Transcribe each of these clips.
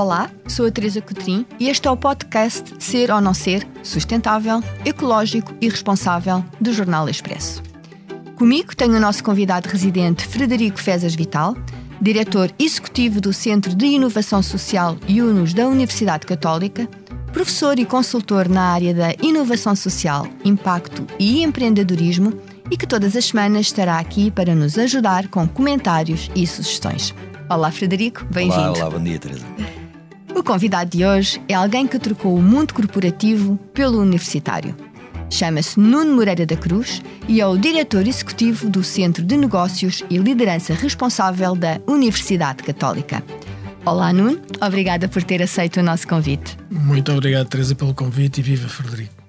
Olá, sou a Teresa Cotrim e este é o podcast Ser ou Não Ser, Sustentável, Ecológico e Responsável do Jornal Expresso. Comigo tenho o nosso convidado residente Frederico Fezas Vital, diretor executivo do Centro de Inovação Social UNUS da Universidade Católica, professor e consultor na área da inovação social, impacto e empreendedorismo e que todas as semanas estará aqui para nos ajudar com comentários e sugestões. Olá, Frederico, bem-vindo. Olá, olá, bom dia, Teresa. O convidado de hoje é alguém que trocou o mundo corporativo pelo universitário. Chama-se Nuno Moreira da Cruz e é o diretor executivo do Centro de Negócios e Liderança Responsável da Universidade Católica. Olá, Nuno. Obrigada por ter aceito o nosso convite. Muito obrigado, Teresa, pelo convite e viva Frederico.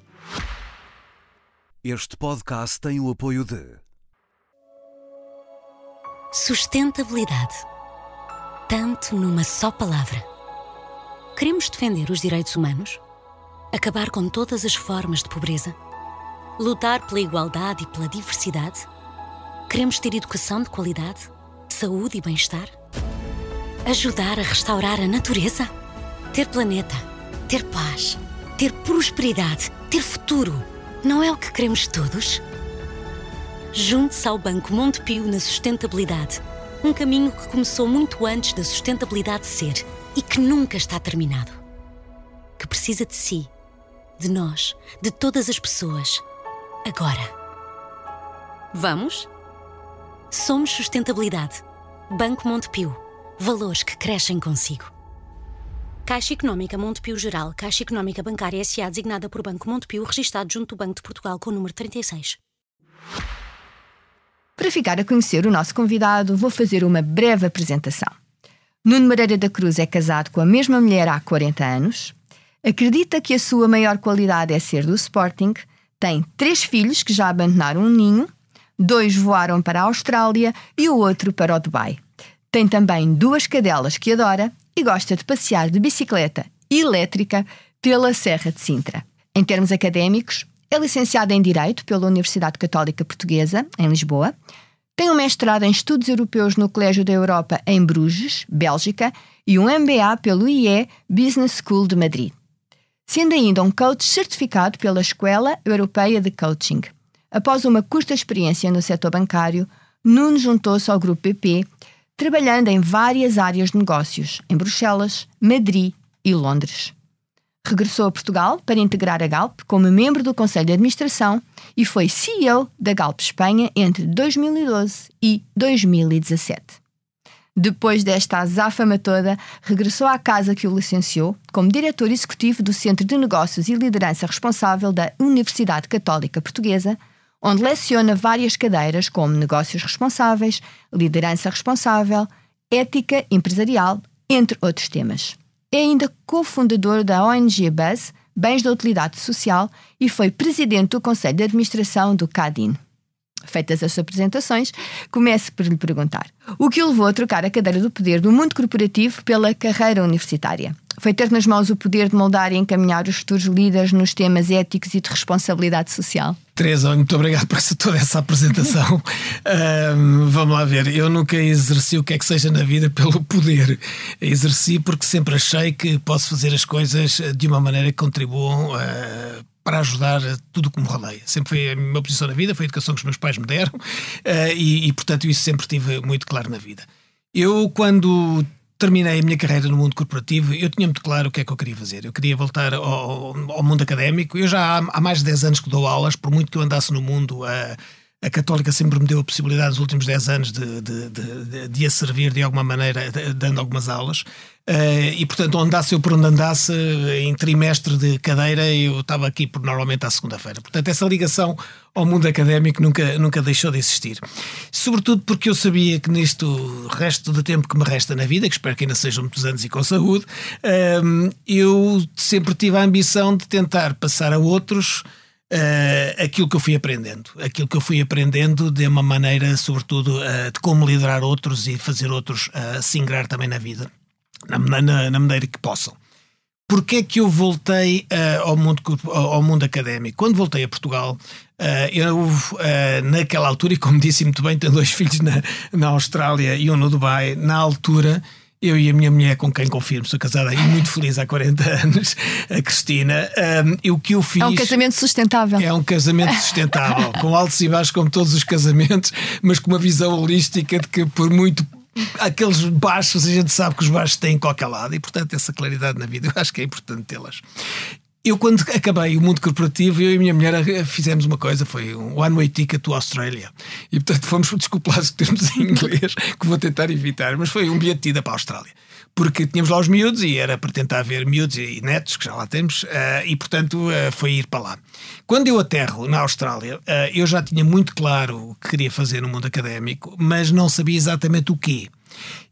Este podcast tem o apoio de Sustentabilidade. Tanto numa só palavra. Queremos defender os direitos humanos? Acabar com todas as formas de pobreza? Lutar pela igualdade e pela diversidade? Queremos ter educação de qualidade, saúde e bem-estar? Ajudar a restaurar a natureza? Ter planeta, ter paz, ter prosperidade, ter futuro. Não é o que queremos todos? Junte-se ao Banco Montepio na sustentabilidade. Um caminho que começou muito antes da sustentabilidade ser e que nunca está terminado. Que precisa de si, de nós, de todas as pessoas. Agora. Vamos? Somos Sustentabilidade. Banco Montepio. Valores que crescem consigo. Caixa Económica Montepio Geral, Caixa Económica Bancária S.A. designada por Banco Montepio, registado junto do Banco de Portugal com o número 36. Para ficar a conhecer o nosso convidado, vou fazer uma breve apresentação. Nuno Moreira da Cruz é casado com a mesma mulher há 40 anos, acredita que a sua maior qualidade é ser do Sporting, tem três filhos que já abandonaram um ninho, dois voaram para a Austrália e o outro para o Dubai. Tem também duas cadelas que adora e gosta de passear de bicicleta elétrica pela Serra de Sintra. Em termos académicos, é licenciado em Direito pela Universidade Católica Portuguesa, em Lisboa. Tem um mestrado em Estudos Europeus no Colégio da Europa, em Bruges, Bélgica, e um MBA pelo IE Business School de Madrid. Sendo ainda um coach certificado pela Escola Europeia de Coaching. Após uma curta experiência no setor bancário, Nuno juntou-se ao Grupo BP, trabalhando em várias áreas de negócios, em Bruxelas, Madrid e Londres. Regressou a Portugal para integrar a Galp como membro do Conselho de Administração e foi CEO da Galp Espanha entre 2012 e 2017. Depois desta azáfama toda, regressou à casa que o licenciou como diretor executivo do Centro de Negócios e Liderança Responsável da Universidade Católica Portuguesa, onde leciona várias cadeiras como Negócios Responsáveis, Liderança Responsável, Ética Empresarial, entre outros temas. É ainda cofundador da ONG Buzz, Bens da Utilidade Social, e foi presidente do Conselho de Administração do CADIN. Feitas as apresentações, comece por lhe perguntar: o que o levou a trocar a cadeira do poder do mundo corporativo pela carreira universitária? Foi ter nas mãos o poder de moldar e encaminhar os futuros líderes nos temas éticos e de responsabilidade social? Teresa, muito obrigado por essa, toda essa apresentação. um, vamos lá ver. Eu nunca exerci o que é que seja na vida pelo poder. Exerci porque sempre achei que posso fazer as coisas de uma maneira que contribuam uh, para ajudar tudo como rodeia. Sempre foi a minha posição na vida, foi a educação que os meus pais me deram uh, e, e, portanto, isso sempre tive muito claro na vida. Eu, quando terminei a minha carreira no mundo corporativo, eu tinha muito claro o que é que eu queria fazer. Eu queria voltar ao, ao mundo académico. Eu já há, há, mais de 10 anos que dou aulas, por muito que eu andasse no mundo. Uh, a Católica sempre me deu a possibilidade nos últimos 10 anos de, de, de, de, a servir de alguma maneira, dando algumas aulas. Uh, e portanto, onde andasse eu por onde andasse, em trimestre de cadeira, eu estava aqui por normalmente à segunda-feira. Portanto, essa ligação ao mundo académico nunca, nunca deixou de existir. Sobretudo porque eu sabia que neste resto do tempo que me resta na vida, que espero que ainda sejam muitos anos e com saúde, uh, eu sempre tive a ambição de tentar passar a outros uh, aquilo que eu fui aprendendo. Aquilo que eu fui aprendendo de uma maneira, sobretudo, uh, de como liderar outros e fazer outros uh, se ingrar também na vida, na, na, na maneira que possam. Porquê é que eu voltei uh, ao, mundo, ao mundo académico? Quando voltei a Portugal, uh, eu, uh, naquela altura, e como disse muito bem, tenho dois filhos na, na Austrália e um no Dubai, na altura eu e a minha mulher, com quem confirmo, sou casada e muito feliz há 40 anos, a Cristina, um, e o que eu fiz. É um casamento sustentável. É um casamento sustentável, com altos e baixos, como todos os casamentos, mas com uma visão holística de que, por muito aqueles baixos, a gente sabe que os baixos têm em qualquer lado e, portanto, essa claridade na vida, eu acho que é importante tê-las. Eu, quando acabei o mundo corporativo, eu e a minha mulher fizemos uma coisa, foi um one-way ticket to Australia. E, portanto, fomos, desculpa lá os termos em inglês, que vou tentar evitar, mas foi um bilhete de ida para a Austrália. Porque tínhamos lá os miúdos e era para tentar ver miúdos e netos, que já lá temos, uh, e, portanto, uh, foi ir para lá. Quando eu aterro na Austrália, uh, eu já tinha muito claro o que queria fazer no mundo académico, mas não sabia exatamente o quê.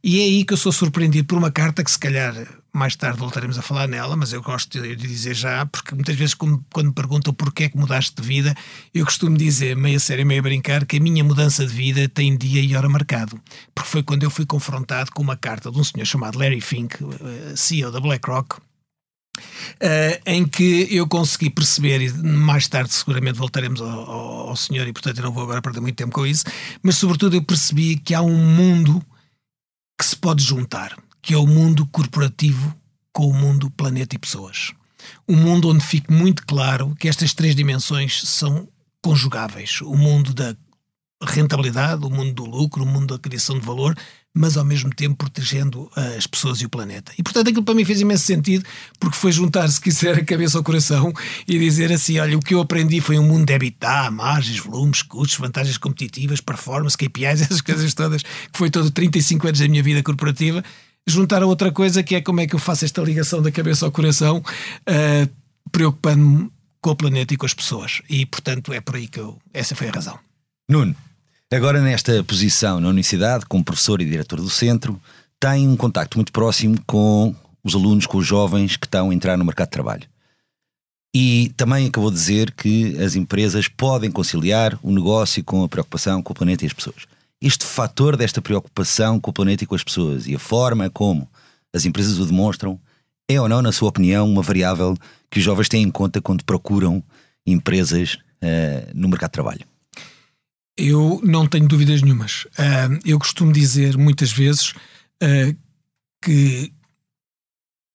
E é aí que eu sou surpreendido por uma carta que, se calhar, mais tarde voltaremos a falar nela, mas eu gosto de dizer já, porque muitas vezes, quando, me perguntam porquê é que mudaste de vida, eu costumo dizer, meio sério, meio a brincar, que a minha mudança de vida tem dia e hora marcado. Porque foi quando eu fui confrontado com uma carta de um senhor chamado Larry Fink, eh, CEO da BlackRock, Uh, em que eu consegui perceber, e mais tarde seguramente voltaremos ao, ao, ao, senhor, e portanto eu não vou agora perder muito tempo com isso, mas sobretudo eu percebi que há um mundo que se pode juntar, que é o mundo corporativo com o mundo planeta e pessoas. Um mundo onde fique muito claro que estas três dimensões são conjugáveis. O mundo da rentabilidade, o mundo do lucro, o mundo da criação de valor, mas ao mesmo tempo protegendo as pessoas e o planeta. E portanto aquilo para mim fez imenso sentido, porque foi juntar, se quiser, a cabeça ao coração e dizer assim: olha, o que eu aprendi foi um mundo de habitat, margens, volumes, custos, vantagens competitivas, performance, KPIs, essas coisas todas, que foi todo 35 anos da minha vida corporativa. Juntar a outra coisa que é como é que eu faço esta ligação da cabeça ao coração, uh, preocupando-me com o planeta e com as pessoas. E portanto é por aí que eu. Essa foi a razão. Nuno, Agora, nesta posição na universidade, como professor e diretor do centro, tem um contacto muito próximo com os alunos, com os jovens que estão a entrar no mercado de trabalho. E também acabou de dizer que as empresas podem conciliar o negócio com a preocupação com o planeta e as pessoas. Este fator desta preocupação com o planeta e com as pessoas e a forma como as empresas o demonstram é ou não, na sua opinião, uma variável que os jovens têm em conta quando procuram empresas uh, no mercado de trabalho? Eu não tenho dúvidas nenhumas. Uh, eu costumo dizer muitas vezes uh, que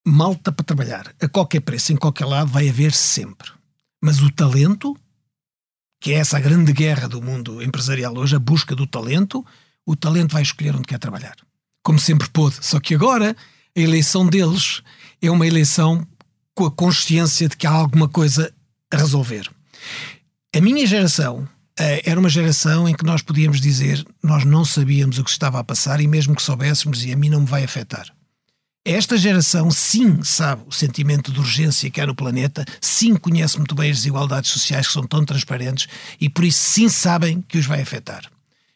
malta para trabalhar a qualquer preço, em qualquer lado, vai haver sempre. Mas o talento, que é essa a grande guerra do mundo empresarial hoje, a busca do talento, o talento vai escolher onde quer trabalhar. Como sempre pôde. Só que agora a eleição deles é uma eleição com a consciência de que há alguma coisa a resolver. A minha geração eh, era uma geração em que nós podíamos dizer nós não sabíamos o que estava a passar e mesmo que soubéssemos e a mim não me vai afetar. Esta geração sim sabe o sentimento de urgência que há no planeta, sim conhece muito bem as desigualdades sociais que são tão transparentes e por isso sim sabem que os vai afetar.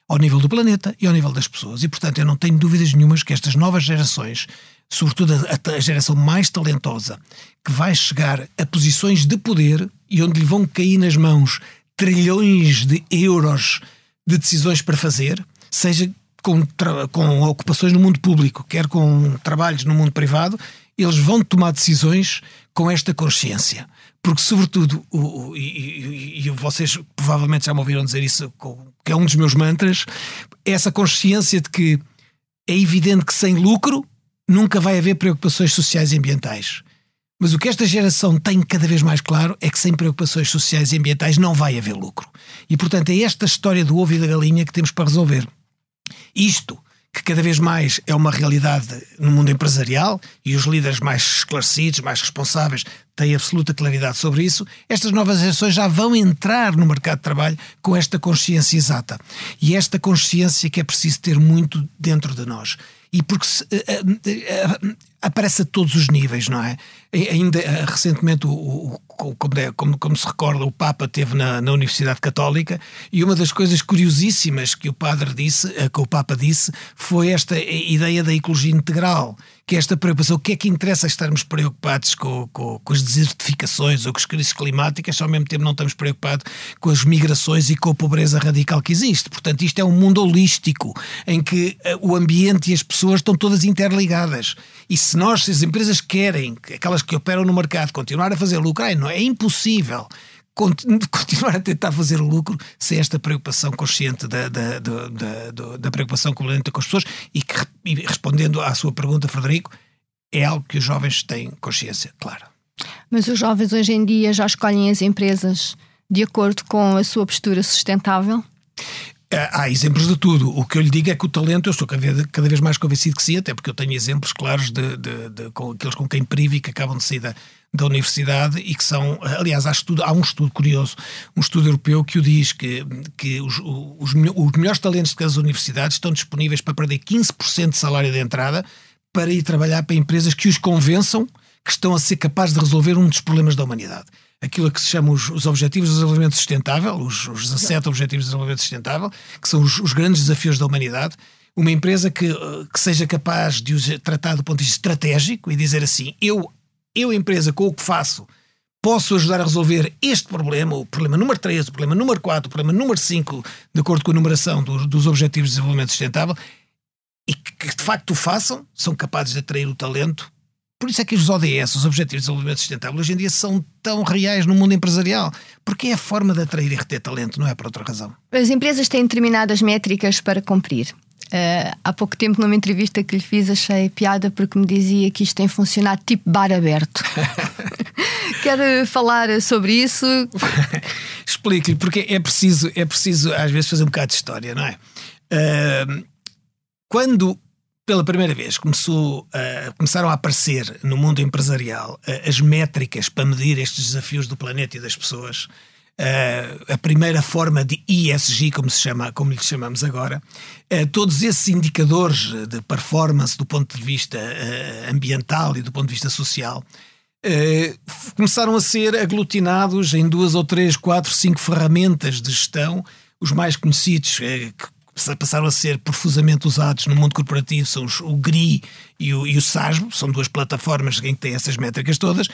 Ao nível do planeta e ao nível das pessoas. E portanto eu não tenho dúvidas nenhumas que estas novas gerações, sobretudo a, a geração mais talentosa, que vai chegar a posições de poder e onde lhe vão cair nas mãos trilhões de euros de decisões para fazer, seja com, com ocupações no mundo público, quer com trabalhos no mundo privado, eles vão tomar decisões com esta consciência. Porque, sobretudo, o, o, e, e, vocês provavelmente já me ouviram dizer isso, que é um dos meus mantras, essa consciência de que é evidente que sem lucro nunca vai haver preocupações sociais e ambientais. Mas o que esta geração tem cada vez mais claro é que sem preocupações sociais e ambientais não vai haver lucro. E, portanto, é esta história do ovo e da galinha que temos para resolver. Isto, que cada vez mais é uma realidade no mundo empresarial e os líderes mais esclarecidos, mais responsáveis, têm absoluta claridade sobre isso, estas novas gerações já vão entrar no mercado de trabalho com esta consciência exata. E esta consciência que é preciso ter muito dentro de nós e porque se, uh, uh, uh, aparece a todos os níveis, não é? Ainda recentemente, o, o, como, é, como, como, se recorda, o Papa teve na, na, Universidade Católica e uma das coisas curiosíssimas que o padre disse, que o Papa disse, foi esta ideia da ecologia integral que esta preocupação, o que é que interessa estarmos preocupados com, com, com, as desertificações ou com as crises climáticas, se ao mesmo tempo não estamos preocupados com as migrações e com a pobreza radical que existe. Portanto, isto é um mundo holístico em que o ambiente e as pessoas estão todas interligadas. E se nós, se as empresas querem, aquelas que operam no mercado, continuar a fazer lucro, não é impossível continuar a tentar fazer lucro sem esta preocupação consciente da, da, da, da, da preocupação com as pessoas e que, e respondendo à sua pergunta, Frederico, é algo que os jovens têm consciência, claro. Mas os jovens hoje em dia já escolhem as empresas de acordo com a sua postura sustentável? É, há exemplos de tudo. O que eu lhe digo é que o talento, eu estou cada vez mais convencido que sim, até porque eu tenho exemplos claros de, de, de com aqueles com quem privo e que acabam de sair da, da universidade e que são, aliás, há, estudo, há um estudo curioso, um estudo europeu que o diz que, que os, os, os melhores talentos de cada universidades estão disponíveis para perder 15% de salário de entrada para ir trabalhar para empresas que os convençam que estão a ser capazes de resolver um dos problemas da humanidade aquilo que se chama os, os Objetivos de Desenvolvimento Sustentável, os, os 17 Objetivos de Desenvolvimento Sustentável, que são os, os grandes desafios da humanidade. Uma empresa que, que seja capaz de os tratar do ponto de vista estratégico e dizer assim: eu, eu empresa, com o que faço, posso ajudar a resolver este problema, o problema número 3, o problema número 4, o problema número 5, de acordo com a numeração dos, dos Objetivos de Desenvolvimento Sustentável, e que, que de facto o façam, são capazes de atrair o talento por isso é que os ODS, os Objetivos de Desenvolvimento Sustentável, hoje em dia são tão reais no mundo empresarial. Porque é a forma de atrair e reter talento, não é por outra razão. As empresas têm determinadas métricas para cumprir. Uh, há pouco tempo, numa entrevista que lhe fiz, achei piada porque me dizia que isto tem funcionado tipo bar aberto. Quer falar sobre isso? Explique-lhe, porque é preciso, é preciso às vezes fazer um bocado de história, não é? Uh, quando pela primeira vez começou, uh, começaram a aparecer no mundo empresarial uh, as métricas para medir estes desafios do planeta e das pessoas. Uh, a primeira forma de ESG, como, se chama, como lhe chamamos agora, todos esses indicadores de performance do ponto de vista ambiental e do ponto de vista social começaram a ser aglutinados em duas ou três, quatro, cinco ferramentas de gestão. Os mais conhecidos, que passaram a ser profusamente usados no mundo corporativo são os, o GRI e o, e o SASB, são duas plataformas em que têm essas métricas todas,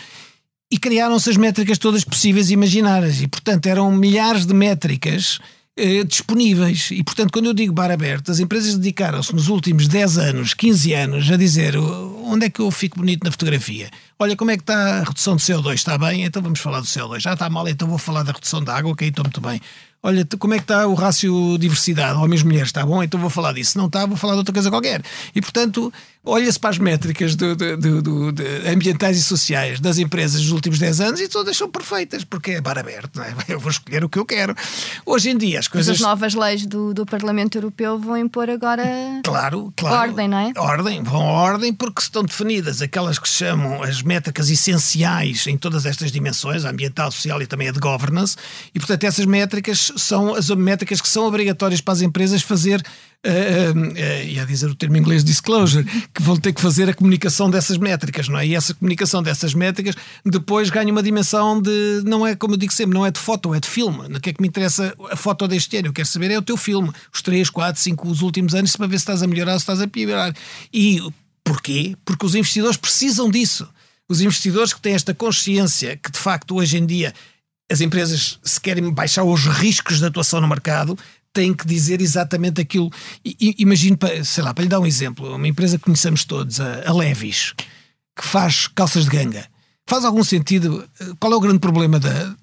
e criaram-se as métricas todas possíveis e imaginárias. E, portanto, eram milhares de métricas eh, disponíveis. E, portanto, quando eu digo bar aberto, as empresas dedicaram-se nos últimos 10 anos, 15 anos, a dizer onde é que eu fico bonito na fotografia. Olha, como é que está a redução de CO2? Está bem? Então vamos falar do CO2. Já está mal, então vou falar da redução da água, aí estou muito bem olha, como é que está o rácio diversidade, homens-mulheres, está bom? Então vou falar disso. Se não está, vou falar de outra coisa qualquer. E, portanto, olha-se para as métricas do, do, do, ambientais e sociais das empresas dos últimos 10 anos e todas são perfeitas, porque é bar aberto, não é? Eu vou escolher o que eu quero. Hoje em dia as coisas... Mas as novas leis do, Parlamento Europeu vão impor agora... Claro, claro. Ordem, não é? Ordem, vão à ordem porque estão definidas aquelas que se chamam as métricas essenciais em todas estas dimensões, a ambiental, social e também a de governance, e portanto essas métricas são as métricas que são obrigatórias para as empresas fazer uh, uh, ia dizer o termo em inglês disclosure, que vão ter que fazer a comunicação dessas métricas, não é? E essa comunicação dessas métricas depois ganha uma dimensão de, não é como eu digo sempre, não é de foto, é de filme. O que é que me interessa a foto deste ano? Eu quero saber é o teu filme, os 3, 4, 5, os últimos anos, para ver se estás a melhorar ou se estás a piorar. E porquê? Porque os investidores precisam disso. Os investidores que têm esta consciência que de facto hoje em dia as empresas, se querem baixar os riscos de atuação no mercado, tem que dizer exatamente aquilo. Imagino, sei lá, para lhe dar um exemplo, uma empresa que conhecemos todos, a, Levis, que faz calças de ganga. Faz algum sentido? Qual é o grande problema da,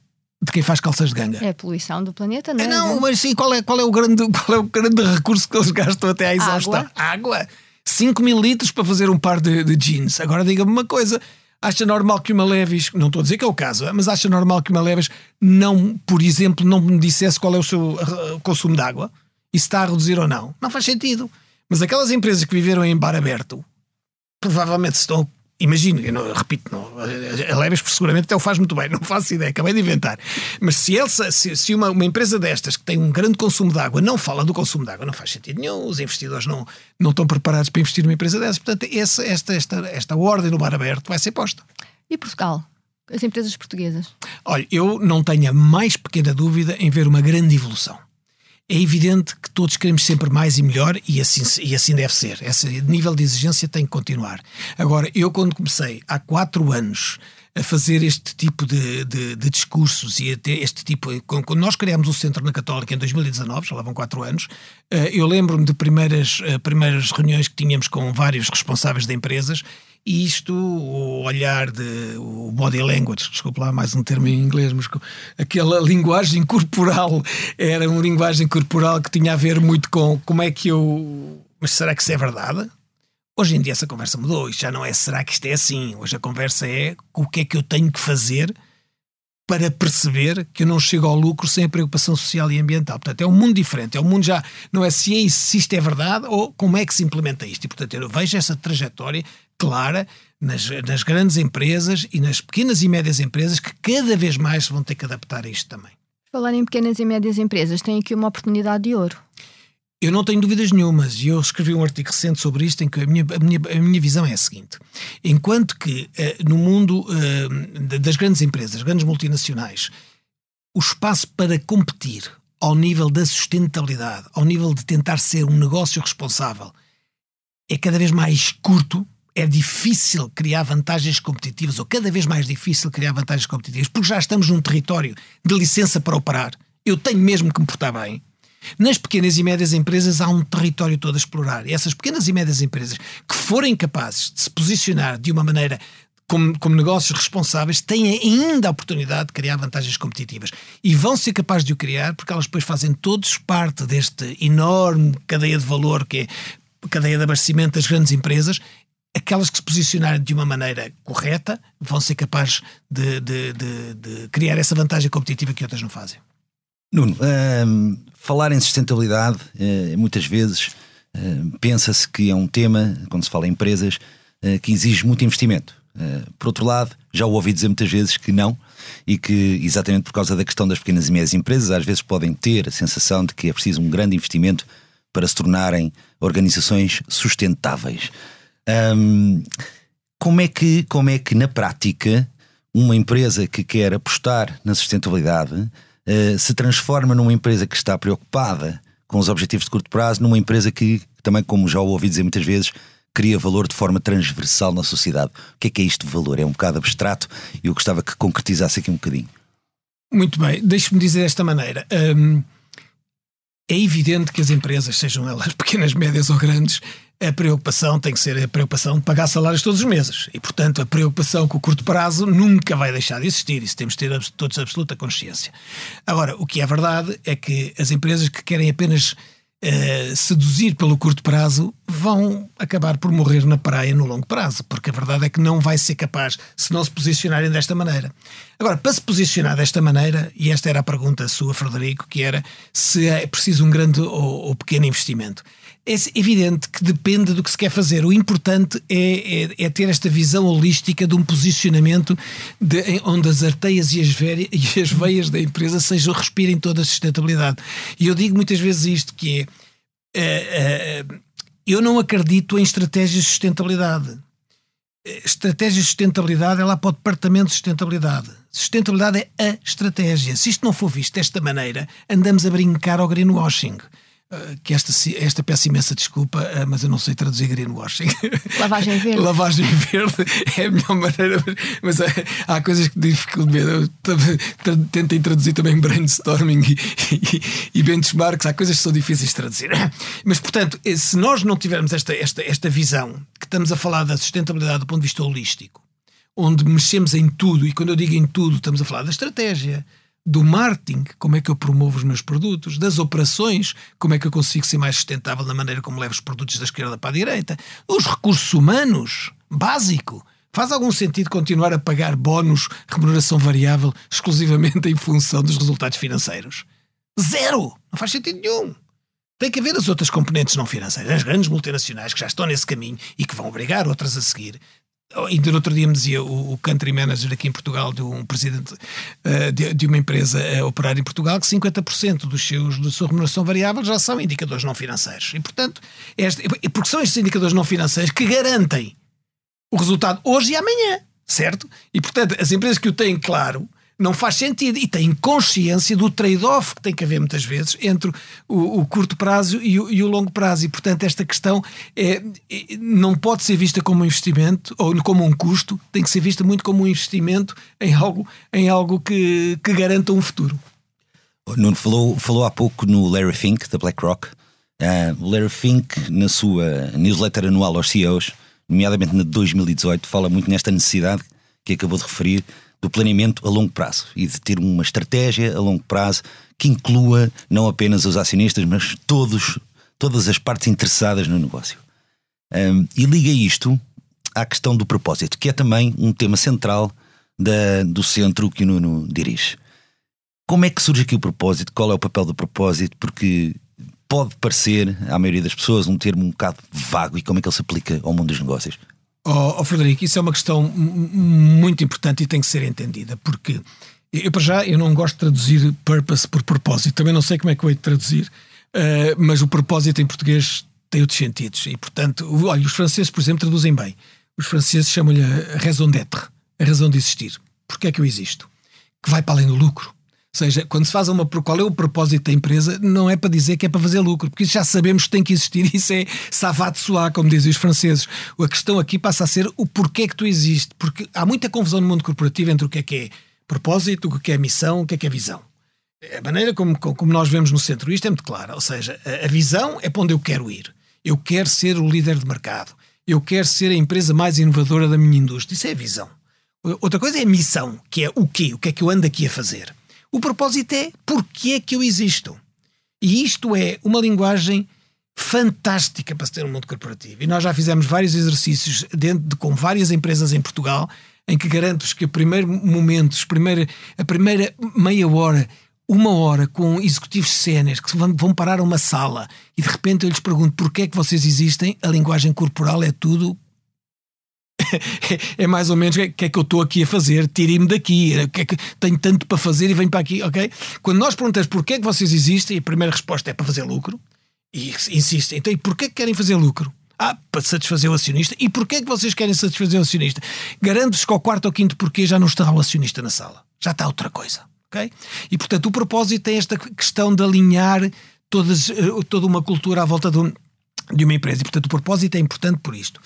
de quem faz calças de ganga? É a poluição do planeta, não é? Não, mas sim, qual é, qual é, o, grande, qual é o grande recurso que eles gastam até à exaustão? Água. Água. 5 mil litros para fazer um par de, de jeans. Agora diga-me uma coisa: acha normal que uma Levis, não estou a dizer que é o caso, mas acha normal que uma Levis não, por exemplo, não me dissesse qual é o seu uh, consumo de água? E se está a reduzir ou não? Não faz sentido. Mas aquelas empresas que viveram em bar aberto, provavelmente estão imagino, eu não, repito, não, a Leves seguramente até o faz muito bem, não faço ideia, acabei de inventar. Mas se, ele, se, se uma, uma, empresa destas que tem um grande consumo de água não fala do consumo de água, não faz sentido nenhum, os investidores não, não estão preparados para investir numa empresa dessas. Portanto, essa, esta, esta, esta ordem no bar aberto vai ser posta. E Portugal? As empresas portuguesas? Olha, eu não tenho a mais pequena dúvida em ver uma grande evolução é evidente que todos queremos sempre mais e melhor e assim, e assim deve ser. Esse nível de exigência tem que continuar. Agora, eu quando comecei há quatro anos a fazer este tipo de, de, de discursos e a ter este tipo. Quando nós criámos o Centro na Católica em 2019, já lá vão quatro anos, eh, eu lembro-me de primeiras, eh, primeiras reuniões que tínhamos com vários responsáveis de empresas E isto, o olhar de o body language, desculpe lá mais um termo em inglês, mas aquela linguagem corporal era uma linguagem corporal que tinha a ver muito com como é que eu. Mas será que isso é verdade? Hoje em dia essa conversa mudou, isto já não é será que isto é assim? Hoje a conversa é o que é que eu tenho que fazer para perceber que eu não chego ao lucro sem a preocupação social e ambiental. Portanto, é um mundo diferente. É um mundo já, não é se, é, se isto é verdade ou como é que se implementa isto. E, portanto, eu vejo essa trajetória clara nas, nas grandes empresas e nas pequenas e médias empresas que cada vez mais vão ter que adaptar a isto também. Falar em pequenas e médias empresas, tem aqui uma oportunidade de ouro. Eu não tenho dúvidas nenhumas, e eu escrevi um artigo recente sobre isto em que a minha, a minha, a minha visão é a seguinte: enquanto que uh, no mundo uh, das grandes empresas, grandes multinacionais, o espaço para competir ao nível da sustentabilidade, ao nível de tentar ser um negócio responsável, é cada vez mais curto, é difícil criar vantagens competitivas, ou cada vez mais difícil criar vantagens competitivas, porque já estamos num território de licença para operar. Eu tenho mesmo que me portar bem nas pequenas e médias empresas há um território todo a explorar. E essas pequenas e médias empresas que forem capazes de se posicionar de uma maneira como, como, negócios responsáveis, têm ainda a oportunidade de criar vantagens competitivas. E vão ser capazes de o criar porque elas depois fazem todos parte deste enorme cadeia de valor que é a cadeia de abastecimento das grandes empresas. Aquelas que se posicionarem de uma maneira correta vão ser capazes de, de, de, de criar essa vantagem competitiva que outras não fazem. Nuno, um, falar em sustentabilidade, uh, muitas vezes uh, pensa-se que é um tema, quando se fala em empresas, uh, que exige muito investimento. por outro lado, já o ouvi dizer muitas vezes que não, e que, exatamente por causa da questão das pequenas e médias empresas, às vezes podem ter a sensação de que é preciso um grande investimento para se tornarem organizações sustentáveis. Como, é que, como é que, na prática, uma empresa que quer apostar na sustentabilidade eh, se transforma numa empresa que está preocupada com os objetivos de curto prazo, numa empresa que, também, como já ouvi dizer muitas vezes, cria valor de forma transversal na sociedade. O que é que é isto de valor? É um bocado abstrato e eu gostava que concretizasse aqui um bocadinho. Muito bem, deixe-me dizer desta maneira. Um, é evidente que as empresas, sejam elas pequenas, médias ou grandes, a preocupação tem que ser a preocupação de pagar salários todos os meses. E, portanto, a preocupação com o curto prazo nunca vai deixar de existir. Isso temos de ter todos absoluta consciência. Agora, o que é verdade é que as empresas que querem apenas uh, seduzir pelo curto prazo vão acabar por morrer na praia no longo prazo, porque a verdade é que não vai ser capaz se não se posicionarem desta maneira. Agora, para se posicionar desta maneira, e esta era a pergunta sua, Frederico, que era se é preciso um grande ou, ou pequeno investimento é evidente que depende do que se quer fazer. O importante é, é, é ter esta visão holística de um posicionamento de, onde as arteias e as, veias, e as veias da empresa sejam respirem toda a sustentabilidade. E eu digo muitas vezes isto que é uh, uh, eu não acredito em estratégias de sustentabilidade. Estratégia de sustentabilidade é lá para o departamento de sustentabilidade. Sustentabilidade é a estratégia. Se isto não for visto desta maneira, andamos a brincar ao greenwashing. Ah, que esta, esta peço imensa desculpa, ah, mas eu não sei traduzir greenwashing. Lavagem verde. Lavagem verde é a melhor maneira, mas há, há coisas que dificultam. Eu tentei traduzir também brainstorming e, e, e, benchmarks, há coisas que são difíceis de traduzir. Mas, portanto, eh, se nós não tivermos esta, esta, esta visão, que estamos a falar da sustentabilidade do ponto de vista holístico, onde mexemos em tudo, e quando eu digo em tudo, estamos a falar da estratégia, do marketing, como é que eu promovo os meus produtos, das operações, como é que eu consigo ser mais sustentável na maneira como levo os produtos da esquerda para a direita, os recursos humanos, básico. Faz algum sentido continuar a pagar bónus, remuneração variável, exclusivamente em função dos resultados financeiros? Zero! Não faz sentido nenhum. Tem que haver as outras componentes não financeiras, as grandes multinacionais que já estão nesse caminho e que vão obrigar outras a seguir, Ainda no outro dia me dizia o, country manager aqui em Portugal, de um presidente uh, de, uma empresa a operar em Portugal, que 50% dos seus, da sua remuneração variável já são indicadores não financeiros. E, portanto, este, porque são estes indicadores não financeiros que garantem o resultado hoje e amanhã, certo? E, portanto, as empresas que o têm claro não faz sentido. E têm consciência do trade-off que tem que haver muitas vezes entre o, o curto prazo e o, e o, longo prazo. E, portanto, esta questão é, é, não pode ser vista como um investimento ou como um custo, tem que ser vista muito como um investimento em algo, em algo que, que garanta um futuro. Nuno falou, falou há pouco no Larry Fink, da BlackRock. Uh, Larry Fink, na sua newsletter anual aos CEOs, nomeadamente na de 2018, fala muito nesta necessidade que acabou de referir do planeamento a longo prazo e de ter uma estratégia a longo prazo que inclua não apenas os acionistas, mas todos, todas as partes interessadas no negócio. Um, e liga isto à questão do propósito, que é também um tema central da, do centro que o Nuno dirige. Como é que surge aqui o propósito? Qual é o papel do propósito? Porque pode parecer, à maioria das pessoas, um termo um bocado vago e como é que ele se aplica ao mundo dos negócios? Oh, oh Frederico, isso é uma questão muito importante e tem que ser entendida, porque eu, para já, eu não gosto de traduzir purpose por propósito, também não sei como é que eu hei de traduzir, uh, mas o propósito em português tem outros sentidos e, portanto, olha, os franceses, por exemplo, traduzem bem. Os franceses chamam-lhe a raison d'être, a razão de existir. Porquê é que eu existo? Que vai para além do lucro. Seja, quando se faz uma. Qual é o propósito da empresa? Não é para dizer que é para fazer lucro, porque isso já sabemos que tem que existir. Isso é savate soir, como dizem os franceses. A questão aqui passa a ser o porquê que tu existes. Porque há muita confusão no mundo corporativo entre o que é que é propósito, o que é missão, o que é que é visão. A maneira como, como nós vemos no centro isto é muito clara. Ou seja, a, a visão é para onde eu quero ir. Eu quero ser o líder de mercado. Eu quero ser a empresa mais inovadora da minha indústria. Isso é a visão. Outra coisa é a missão, que é o quê? O que é que eu ando aqui a fazer? O propósito é porque é que eu existo. E isto é uma linguagem fantástica para se ter um mundo corporativo. E nós já fizemos vários exercícios dentro de, com várias empresas em Portugal em que garanto-vos que o primeiro momento, a primeira meia hora, uma hora com executivos cenas que vão, vão parar a uma sala e de repente eu lhes pergunto porquê é que vocês existem, a linguagem corporal é tudo é mais ou menos o que é que eu estou aqui a fazer, tirem-me daqui, o que é que tenho tanto para fazer e venho para aqui, ok? Quando nós perguntamos porquê é que vocês existem, a primeira resposta é para fazer lucro, e insistem, então e porquê é que querem fazer lucro? Ah, para satisfazer o acionista. E porquê é que vocês querem satisfazer o acionista? Garanto-vos que ao quarto ou quinto porquê já não está o acionista na sala. Já está outra coisa, ok? E portanto o propósito é esta questão de alinhar todas, eh, toda uma cultura à volta de, um, de uma empresa. E portanto o propósito é importante por isto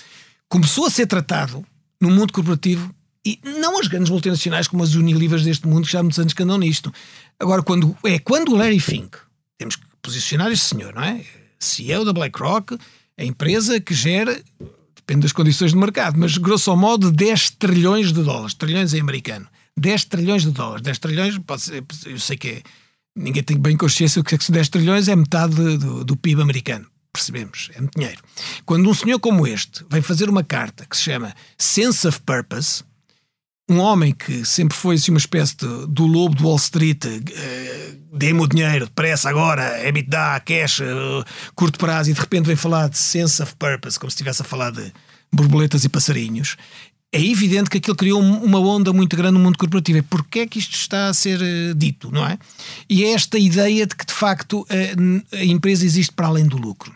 começou a ser tratado no mundo corporativo e não as grandes multinacionais como as Unilivers deste mundo que já há muitos anos que andam nisto. Agora, quando é quando o Larry Fink, temos que posicionar este senhor, não é? CEO da BlackRock, a empresa que gera, depende das condições de mercado, mas grosso modo 10 trilhões de dólares, trilhões em americano, 10 trilhões de dólares, 10 trilhões, ser, eu sei que é, ninguém tem bem consciência do que é que 10 trilhões é metade do, do PIB americano percebemos, é muito dinheiro. Quando um senhor como este vem fazer uma carta que se chama Sense of Purpose, um homem que sempre foi assim, uma espécie de, do lobo do Wall Street, uh, dê-me o dinheiro, depressa agora, EBITDA, cash, uh, curto prazo, e de repente vem falar de sense of purpose, como se estivesse a falar de borboletas e passarinhos, é evidente que aquilo criou uma onda muito grande no mundo corporativo. É porque é que isto está a ser uh, dito, não é? E é esta ideia de que, de facto, a empresa existe para além do lucro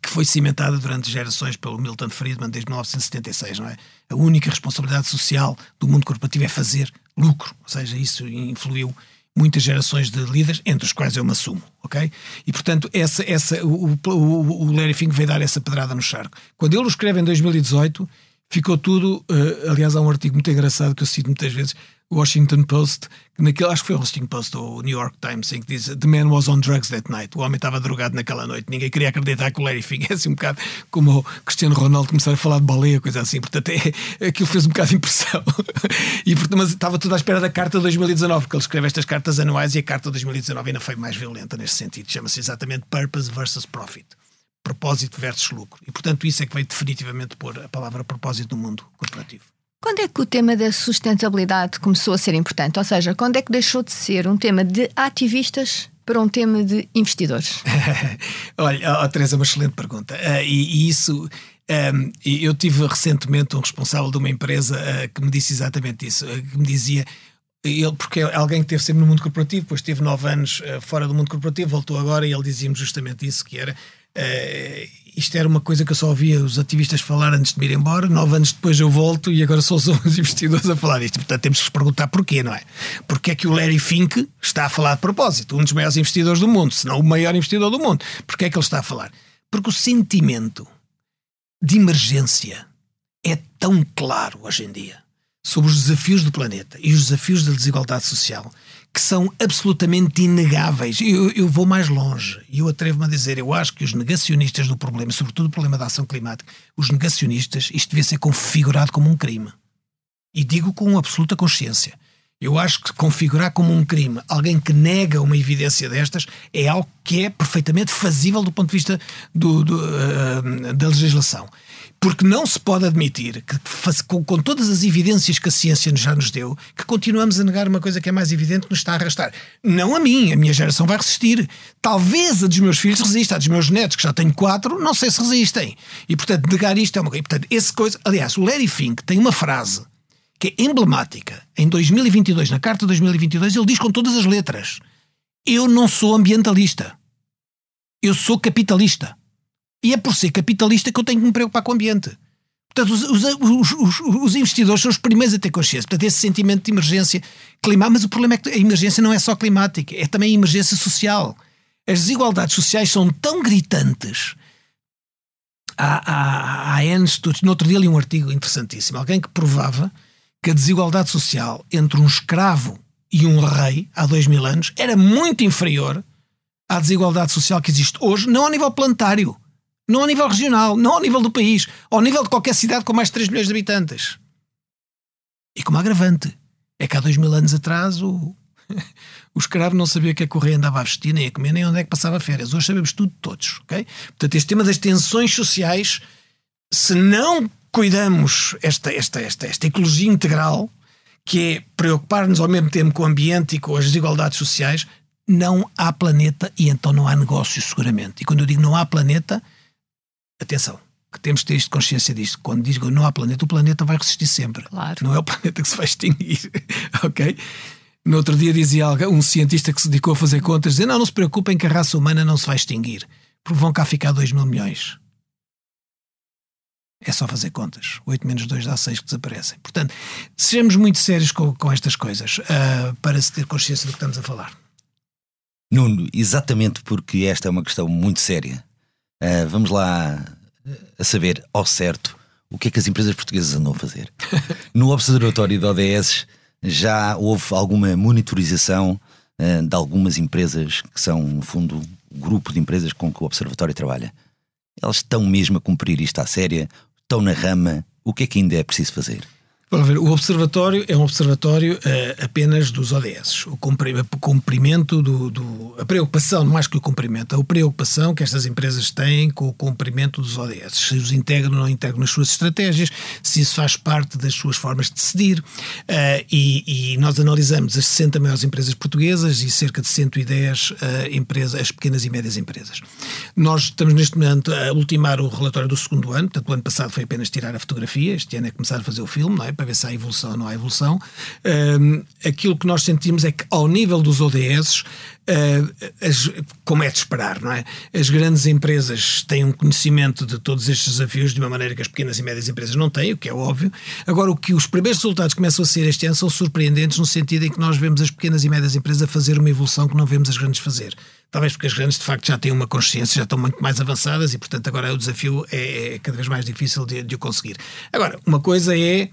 que foi cimentada durante gerações pelo Milton Friedman desde 1976, não é? A única responsabilidade social do mundo corporativo é fazer lucro, ou seja, isso influiu muitas gerações de líderes, entre os quais eu me assumo, ok? E portanto, essa, essa, o, o, o Larry Fink veio dar essa pedrada no charco. Quando ele o escreve em 2018, ficou tudo. Uh, aliás, há um artigo muito engraçado que eu cito muitas vezes, Washington Post, naquele, acho que foi o Washington Post ou o New York Times, em que diz The man was on drugs that night. O homem estava drogado naquela noite. Ninguém queria acreditar que o Larry é assim um bocado como o Cristiano Ronaldo começar a falar de baleia, coisa assim. Portanto, é, aquilo fez um bocado de impressão. e, mas estava tudo à espera da carta de 2019, porque ele escreve estas cartas anuais e a carta de 2019 ainda foi mais violenta nesse sentido. Chama-se exatamente Purpose versus Profit. Propósito versus lucro. E, portanto, isso é que veio definitivamente pôr a palavra propósito no mundo corporativo. Quando é que o tema da sustentabilidade começou a ser importante? Ou seja, quando é que deixou de ser um tema de ativistas para um tema de investidores? Olha, oh, Teresa, uma excelente pergunta. Uh, e, e, isso. Um, ehm, eu tive recentemente um responsável de uma empresa uh, que me disse exatamente isso, uh, que me dizia ele, porque é alguém que esteve sempre no mundo corporativo, depois teve nove anos fora do mundo corporativo, voltou agora e ele dizia-me justamente isso, que era isto era uma coisa que eu só ouvia os ativistas falar antes de me ir embora. Nove anos depois eu volto e agora só são os investidores a falar isto. Portanto, temos que nos perguntar porquê, não é? Porquê é que o Larry Fink está a falar de propósito? Um dos maiores investidores do mundo, se não o maior investidor do mundo. Porquê é que ele está a falar? Porque o sentimento de emergência é tão claro hoje em dia. sobre os desafios do planeta e os desafios da desigualdade social, que são absolutamente inegáveis. Eu, eu vou mais longe e eu atrevo-me a dizer: eu acho que os negacionistas do problema, sobretudo o problema da ação climática, os negacionistas, isto devia ser configurado como um crime. E digo com absoluta consciência. Eu acho que configurar como um crime alguém que nega uma evidência destas é algo que é perfeitamente fazível do ponto de vista do, do, uh, da legislação. Porque não se pode admitir que, com, com, todas as evidências que a ciência já nos deu, que continuamos a negar uma coisa que é mais evidente que nos está a arrastar. Não a mim, a minha geração vai resistir. Talvez a dos meus filhos resista, a dos meus netos, que já tenho quatro, não sei se resistem. E, portanto, negar isto é uma coisa. Portanto, esse coisa. Aliás, o Larry Fink tem uma frase que é emblemática. Em 2022, na Carta de 2022, ele diz com todas as letras: Eu não sou ambientalista. Eu sou capitalista. E é por ser capitalista que eu tenho que me preocupar com o ambiente. Portanto, os, os, os, os, investidores são os primeiros a ter consciência. Portanto, esse sentimento de emergência climática. Mas o problema é que a emergência não é só climática, é também a emergência social. As desigualdades sociais são tão gritantes. Há, há, há N. No outro dia li um artigo interessantíssimo. Alguém que provava que a desigualdade social entre um escravo e um rei há dois mil anos era muito inferior à desigualdade social que existe hoje, não ao nível planetário, não ao nível regional, não ao nível do país, ao nível de qualquer cidade com mais de 3 milhões de habitantes. E como agravante, é que há dois mil anos atrás o, o escravo não sabia que a correia andava a vestir, nem a comer, nem onde é que passava férias. Hoje sabemos tudo todos, ok? Portanto, este tema das tensões sociais, se não cuidamos esta, esta, esta, esta ecologia integral, que é preocupar-nos ao mesmo tempo com o ambiente e com as desigualdades sociais, não há planeta e então não há negócio, seguramente. E quando eu digo não há planeta, atenção, que temos de ter isto, consciência disto. Quando digo não há planeta, o planeta vai resistir sempre. Claro. Não é o planeta que se vai extinguir, ok? No outro dia dizia um cientista que se dedicou a fazer contas, dizer, não, não se preocupem que a raça humana não se vai extinguir, porque vão cá ficar 2 mil milhões. É só fazer contas. 8 menos 2 dá 6 que desaparecem. Portanto, sejamos muito sérios com, com estas coisas uh, para se ter consciência do que estamos a falar. Nuno, exatamente porque esta é uma questão muito séria. Uh, vamos lá a saber ao certo o que é que as empresas portuguesas andam a fazer. no Observatório de ODS já houve alguma monitorização uh, de algumas empresas que são, no fundo, o grupo de empresas com que o Observatório trabalha. Elas estão mesmo a cumprir isto à séria? estão na rama, o que é que ainda é preciso fazer? Vamos ver, o observatório é um observatório uh, apenas dos ODS. O cumprimento do, do, A preocupação, mais que o cumprimento, a preocupação que estas empresas têm com o cumprimento dos ODS. Se os integram ou não integram nas suas estratégias, se isso faz parte das suas formas de decidir. Uh, e, e, nós analisamos as 60 maiores empresas portuguesas e cerca de 110 uh, empresas, as pequenas e médias empresas. Nós estamos neste momento a ultimar o relatório do segundo ano, portanto, o ano passado foi apenas tirar a fotografia, este ano é começar a fazer o filme, não é? Para ver se há evolução ou não há evolução. Um, aquilo que nós sentimos é que, ao nível dos ODS, uh, as, como é de esperar, não é? As grandes empresas têm um conhecimento de todos estes desafios de uma maneira que as pequenas e médias empresas não têm, o que é óbvio. Agora, o que os primeiros resultados começam a ser este ano são surpreendentes no sentido em que nós vemos as pequenas e médias empresas a fazer uma evolução que não vemos as grandes fazer. Talvez porque as grandes, de facto, já têm uma consciência, já estão muito mais avançadas e, portanto, agora o desafio é, é cada vez mais difícil de, de o conseguir. Agora, uma coisa é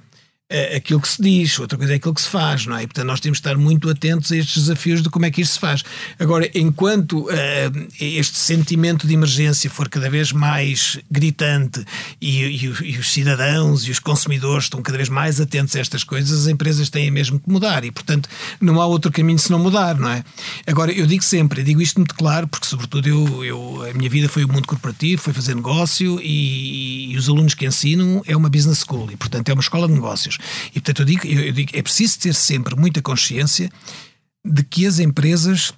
é aquilo que se diz, outra coisa é aquilo que se faz, não é? E, portanto, nós temos de estar muito atentos a estes desafios de como é que isto se faz. Agora, enquanto uh, este sentimento de emergência for cada vez mais gritante e, e, e, os cidadãos e os consumidores estão cada vez mais atentos a estas coisas, as empresas têm mesmo que mudar e, portanto, não há outro caminho se não mudar, não é? Agora, eu digo sempre, eu digo isto muito claro, porque, sobretudo, eu, eu a minha vida foi o mundo corporativo, foi fazer negócio e, e os alunos que ensinam é uma business school e, portanto, é uma escola de negócios. E portanto eu digo, eu digo, é preciso ter sempre muita consciência de que as empresas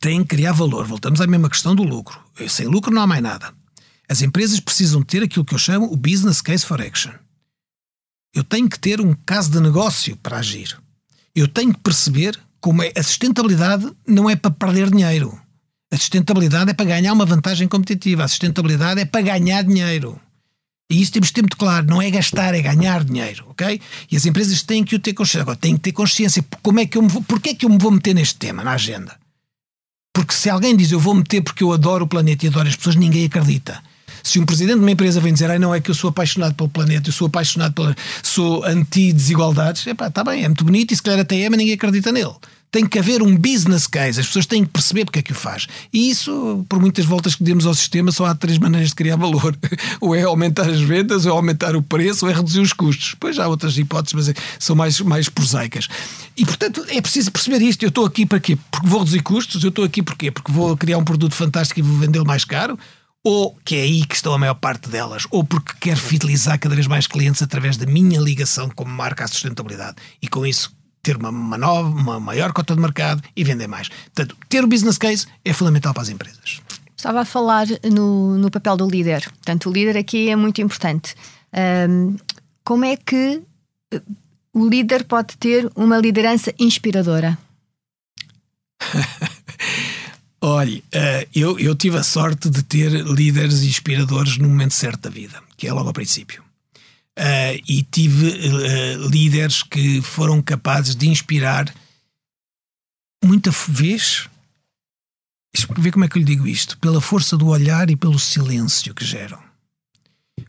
têm que criar valor. Voltamos à mesma questão do lucro. Sem lucro não há mais nada. As empresas precisam ter aquilo que eu chamo o business case for action. Eu tenho que ter um caso de negócio para agir. Eu tenho que perceber como é. A sustentabilidade não é para perder dinheiro. A sustentabilidade é para ganhar uma vantagem competitiva. A sustentabilidade é para ganhar dinheiro. E isso temos de ter muito claro, não é gastar, é ganhar dinheiro, ok? E as empresas têm que o ter consciência. Agora, têm que ter consciência. Como é que eu me vou, porquê é que eu me vou meter neste tema, na agenda? Porque se alguém diz eu vou meter porque eu adoro o planeta e adoro as pessoas, ninguém acredita. Se um presidente de uma empresa vem dizer, ai não, é que eu sou apaixonado pelo planeta, eu sou apaixonado pela. sou anti-desigualdades, está bem, é muito bonito e se calhar até é, mas ninguém acredita nele tem que haver um business case, as pessoas têm que perceber porque é que o faz. E isso, por muitas voltas que demos ao sistema, só há três maneiras de criar valor: ou é aumentar as vendas, ou é aumentar o preço, ou é reduzir os custos. Depois há outras hipóteses, mas são mais, mais prosaicas. E portanto é preciso perceber isto. Eu estou aqui para quê? Porque vou reduzir custos, eu estou aqui porquê? Porque vou criar um produto fantástico e vou vendê-lo mais caro ou que é aí que estão a maior parte delas, ou porque quero fidelizar cada vez mais clientes através da minha ligação como marca à sustentabilidade e com isso ter uma, uma, nova, uma maior cota de mercado e vender mais. Portanto, ter o business case é fundamental para as empresas. Estava a falar no, no papel do líder. Portanto, o líder aqui é muito importante. Um, como é que eh, o líder pode ter uma liderança inspiradora? Olhe, uh, eu, eu tive a sorte de ter líderes inspiradores no momento certo da vida, que é logo ao princípio. Uh, e tive uh, líderes que foram capazes de inspirar muita vez. Ver como é que eu lhe digo isto. Pela força do olhar e pelo silêncio que geram.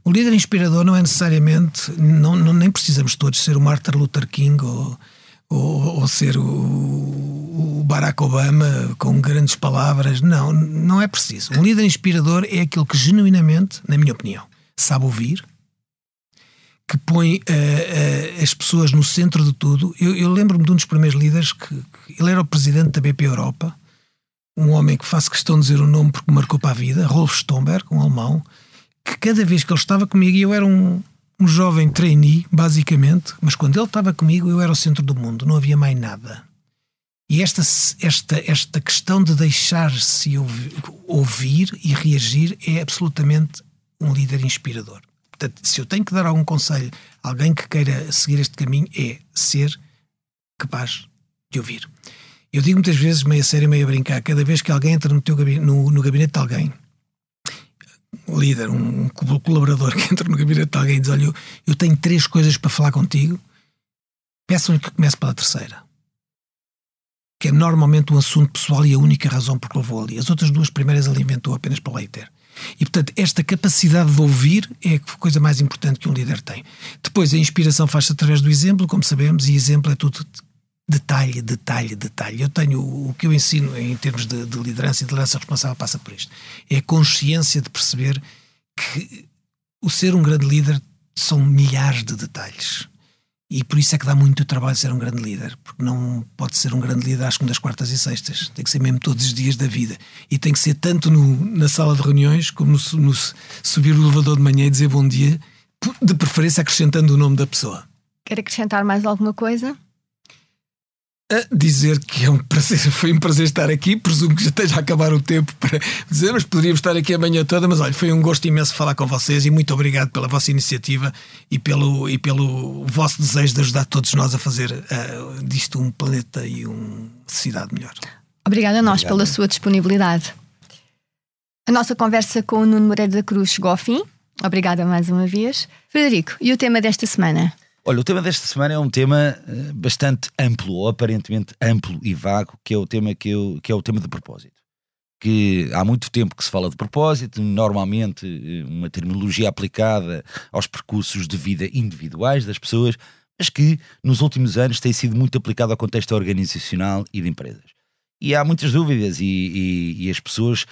O líder inspirador não é necessariamente. Não, não nem precisamos todos ser o Martin Luther King ou, ou, ou ser o, o, Barack Obama com grandes palavras. Não, não é preciso. Um líder inspirador é aquele que genuinamente, na minha opinião, sabe ouvir que põe uh, uh, as pessoas no centro de tudo. Eu, eu lembro-me de um dos primeiros líderes que, que, ele era o presidente da BP Europa, um homem que faço questão de dizer o nome porque marcou para a vida, Rolf Stomberg, um alemão, que cada vez que ele estava comigo, eu era um, um jovem trainee, basicamente, mas quando ele estava comigo, eu era o centro do mundo, não havia mais nada. E esta, esta, esta questão de deixar-se ouvir e reagir é absolutamente um líder inspirador. Portanto, se eu tenho que dar algum conselho a alguém que queira seguir este caminho, é ser capaz de ouvir. Eu digo muitas vezes, meio a sério, meio a brincar, cada vez que alguém entra no, teu gabinete, no, no gabinete de alguém, um líder, um colaborador que entra no gabinete de alguém e diz: Olha, eu, eu tenho três coisas para falar contigo, peçam-lhe que comece pela terceira. Que é normalmente um assunto pessoal e a única razão por que eu vou ali. As outras duas primeiras ele inventou apenas para leiter. E, portanto, esta capacidade de ouvir é a coisa mais importante que um líder tem. Depois, a inspiração faz-se através do exemplo, como sabemos, e exemplo é tudo detalhe, detalhe, detalhe. Eu tenho o que eu ensino em termos de, de liderança e de liderança responsável passa por isto. É a consciência de perceber que o ser um grande líder são milhares de detalhes. E por isso é que dá muito trabalho ser um grande líder, porque não pode ser um grande líder às segundas, quartas e sextas. Tem que ser mesmo todos os dias da vida. E tem que ser tanto no, na sala de reuniões como no, no subir o elevador de manhã e dizer bom dia, de preferência acrescentando o nome da pessoa. Quer acrescentar mais alguma coisa? A dizer que é um prazer, foi um prazer estar aqui. Presumo que já esteja a acabar o tempo para dizer, mas poderíamos estar aqui a manhã toda. Mas olha, foi um gosto imenso falar com vocês e muito obrigado pela vossa iniciativa e pelo, e pelo vosso desejo de ajudar todos nós a fazer uh, disto um planeta e uma cidade melhor. Obrigada a nós Obrigado. pela sua disponibilidade. A nossa conversa com o Nuno Moreira da Cruz chegou ao fim. Obrigada mais uma vez. Frederico, e o tema desta semana? Olha, o tema desta semana é um tema eh, bastante amplo, ou aparentemente amplo e vago, que é o tema que, eu, que é o tema de propósito. Que há muito tempo que se fala de propósito, normalmente eh, uma terminologia aplicada aos percursos de vida individuais das pessoas, mas que nos últimos anos tem sido muito aplicado ao contexto organizacional e de empresas. E há muitas dúvidas e, e, e as pessoas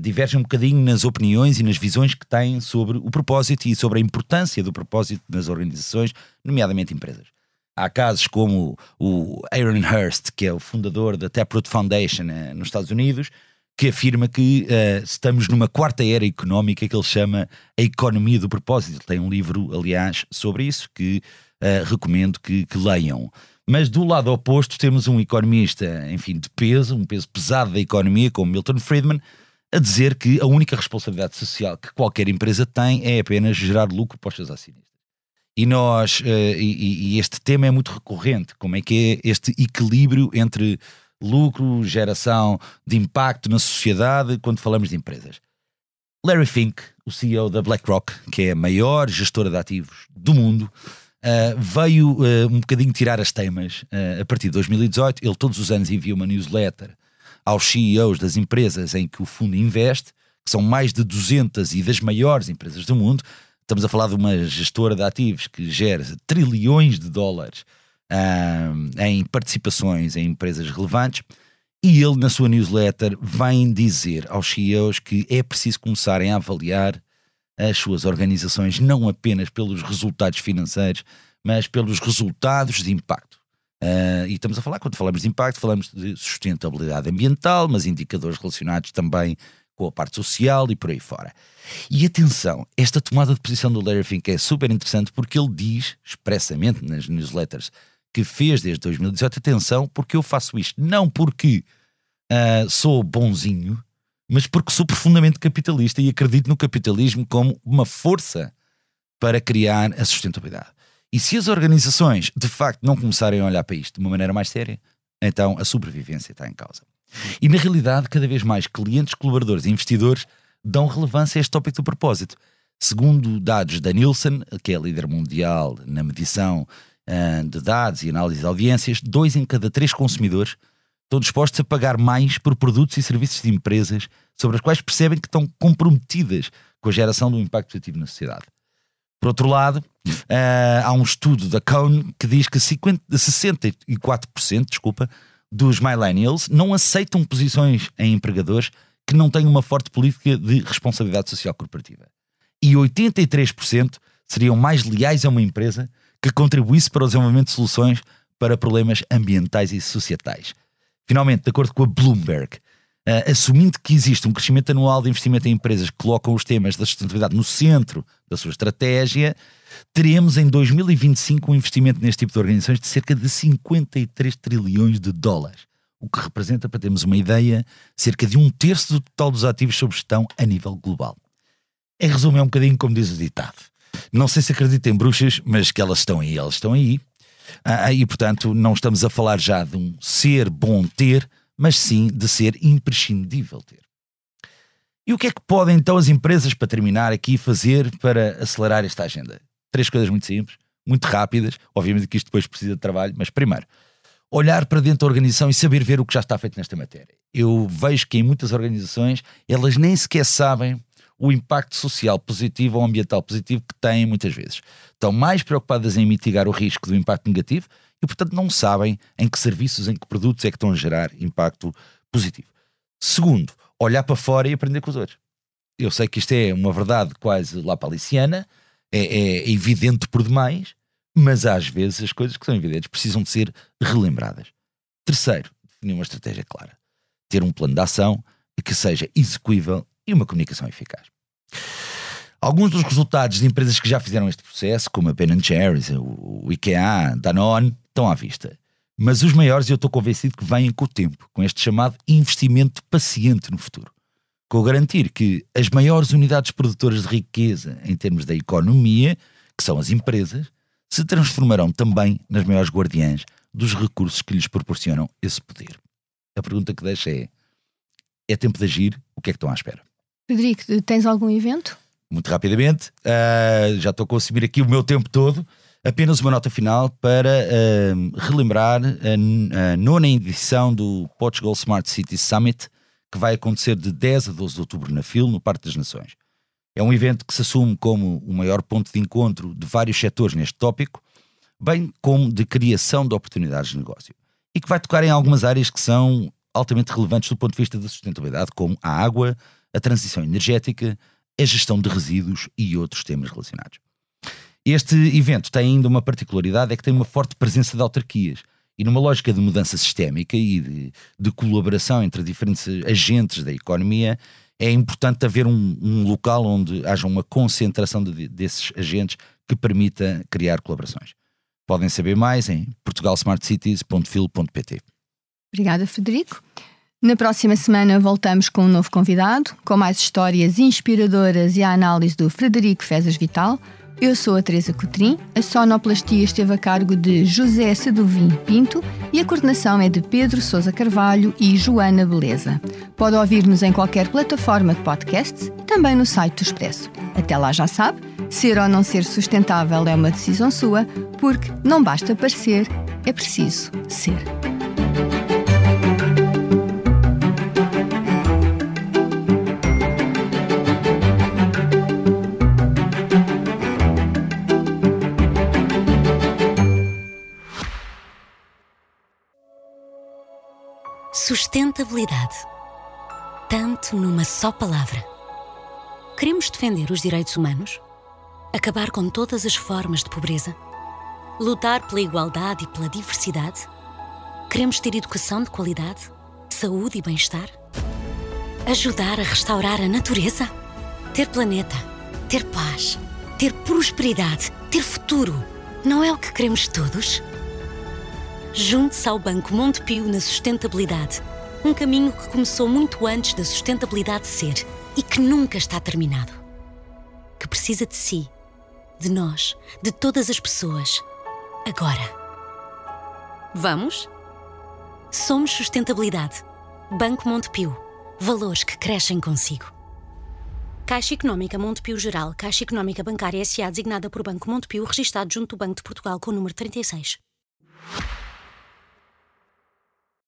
divergem um bocadinho nas opiniões e nas visões que têm sobre o propósito e sobre a importância do propósito nas organizações, nomeadamente empresas. Há casos como o Aaron Hurst, que é o fundador da Taproot Foundation uh, nos Estados Unidos, que afirma que uh, estamos numa quarta era económica que ele chama a economia do propósito. Ele tem um livro, aliás, sobre isso que uh, recomendo que, que leiam. Mas do lado oposto temos um economista, enfim, de peso, um peso pesado da economia, como Milton Friedman, a dizer que a única responsabilidade social que qualquer empresa tem é apenas gerar lucro para os seus acionistas. E nós, uh, e, e, este tema é muito recorrente, como é que é este equilíbrio entre lucro, geração de impacto na sociedade quando falamos de empresas. Larry Fink, o CEO da BlackRock, que é a maior gestora de ativos do mundo, uh, veio uh, um bocadinho tirar as temas a partir de 2018. Ele todos os anos envia uma newsletter aos CEOs das empresas em que o fundo investe, que são mais de 200 e das maiores empresas do mundo. Estamos a falar de uma gestora de ativos que gera trilhões de dólares uh, em participações em empresas relevantes. E ele, na sua newsletter, vem dizer aos CEOs que é preciso começarem a avaliar as suas organizações não apenas pelos resultados financeiros, mas pelos resultados de impacto. Uh, e estamos a falar, quando falamos de impacto, falamos de sustentabilidade ambiental, mas indicadores relacionados também com a parte social e por aí fora. E atenção, esta tomada de posição do Larry Fink é super interessante porque ele diz expressamente nas newsletters que fez desde 2018, atenção, porque eu faço isto não porque uh, sou bonzinho, mas porque sou profundamente capitalista e acredito no capitalismo como uma força para criar a sustentabilidade. E se as organizações de facto não começarem a olhar para isto de uma maneira mais séria, então a sobrevivência está em causa. E na realidade, cada vez mais clientes, colaboradores e investidores dão relevância a este tópico do propósito. Segundo dados da Nielsen, que é líder mundial na medição uh, de dados e análise de audiências, dois em cada três consumidores estão dispostos a pagar mais por produtos e serviços de empresas sobre as quais percebem que estão comprometidas com a geração de um impacto positivo na sociedade. Por outro lado, uh, há um estudo da Cone que diz que 50, 64% desculpa, dos millennials não aceitam posições em empregadores que não têm uma forte política de responsabilidade social corporativa. E 83% seriam mais leais a uma empresa que contribuísse para o desenvolvimento de soluções para problemas ambientais e societais. Finalmente, de acordo com a Bloomberg, uh, assumindo que existe um crescimento anual de investimento em empresas que colocam os temas da sustentabilidade no centro da sua estratégia, teremos em 2025 um investimento neste tipo de organizações de cerca de 53 trilhões de dólares, o que representa, para termos uma ideia, cerca de um terço do total dos ativos sob gestão a nível global. Em resumo, é um bocadinho como diz o ditado. Não sei se acredita em bruxas, mas que elas estão aí, elas estão aí. Ah, e, portanto, não estamos a falar já de um ser bom ter, mas sim de ser imprescindível ter. E o que é que podem então as empresas, para terminar aqui, fazer para acelerar esta agenda? Três coisas muito simples, muito rápidas. Obviamente que isto depois precisa de trabalho, mas primeiro, olhar para dentro da organização e saber ver o que já está feito nesta matéria. Eu vejo que em muitas organizações elas nem sequer sabem o impacto social positivo ou ambiental positivo que têm muitas vezes. Estão mais preocupadas em mitigar o risco do impacto negativo e, portanto, não sabem em que serviços, em que produtos é que estão a gerar impacto positivo. Segundo, olhar para fora e aprender com os outros. Eu sei que isto é uma verdade quase lá paliciana, é, é evidente por demais, mas às vezes as coisas que são evidentes precisam de ser relembradas. Terceiro, definir uma estratégia clara. Ter um plano de ação que seja execuível e uma comunicação eficaz. Alguns dos resultados de empresas que já fizeram este processo, como a Ben Jerry's, o IKEA, Danone, estão à vista. Mas os maiores eu estou convencido que vêm com o tempo, com este chamado investimento paciente no futuro. Com garantir que as maiores unidades produtoras de riqueza em termos da economia, que são as empresas, se transformarão também nas maiores guardiãs dos recursos que lhes proporcionam esse poder. A pergunta que deixa é: é tempo de agir? O que é que estão à espera? Frederico, tens algum evento? Muito rapidamente, uh, já estou a consumir aqui o meu tempo todo. Apenas uma nota final para uh, relembrar a, a, nona edição do Portugal Smart City Summit, que vai acontecer de 10 a 12 de outubro na FIL, no Parque das Nações. É um evento que se assume como o maior ponto de encontro de vários setores neste tópico, bem como de criação de oportunidades de negócio. E que vai tocar em algumas áreas que são altamente relevantes do ponto de vista da sustentabilidade, como a água, a transição energética, a gestão de resíduos e outros temas relacionados. Este evento tem ainda uma particularidade, é que tem uma forte presença de autarquias. E numa lógica de mudança sistémica e de, de colaboração entre diferentes agentes da economia, é importante haver um, um local onde haja uma concentração de, desses agentes que permita criar colaborações. Podem saber mais em portugalsmartcities.fil.pt. Obrigada, Frederico. Na próxima semana voltamos com um novo convidado, com mais histórias inspiradoras e a análise do Frederico Fezas Vital. Eu sou a Teresa Cotrim, a sonoplastia esteve a cargo de José Seduvim Pinto e a coordenação é de Pedro Sousa Carvalho e Joana Beleza. Pode ouvir-nos em qualquer plataforma de podcasts e também no site do Expresso. Até lá já sabe, ser ou não ser sustentável é uma decisão sua, porque não basta parecer, é preciso ser. Sustentabilidade. Tanto numa só palavra. Queremos defender os direitos humanos? Acabar com todas as formas de pobreza? Lutar pela igualdade e pela diversidade? Queremos ter educação de qualidade? Saúde e bem-estar? Ajudar a restaurar a natureza? Ter planeta? Ter paz? Ter prosperidade? Ter futuro? Não é o que queremos todos? Junte-se ao Banco Montepio na sustentabilidade. Um caminho que começou muito antes da sustentabilidade ser e que nunca está terminado. Que precisa de si, de nós, de todas as pessoas. Agora. Vamos? Somos sustentabilidade. Banco Montepio. Valores que crescem consigo. Caixa Económica Montepio Geral, Caixa Económica Bancária S.A. designada por Banco Montepio, registado junto do Banco de Portugal com o número 36.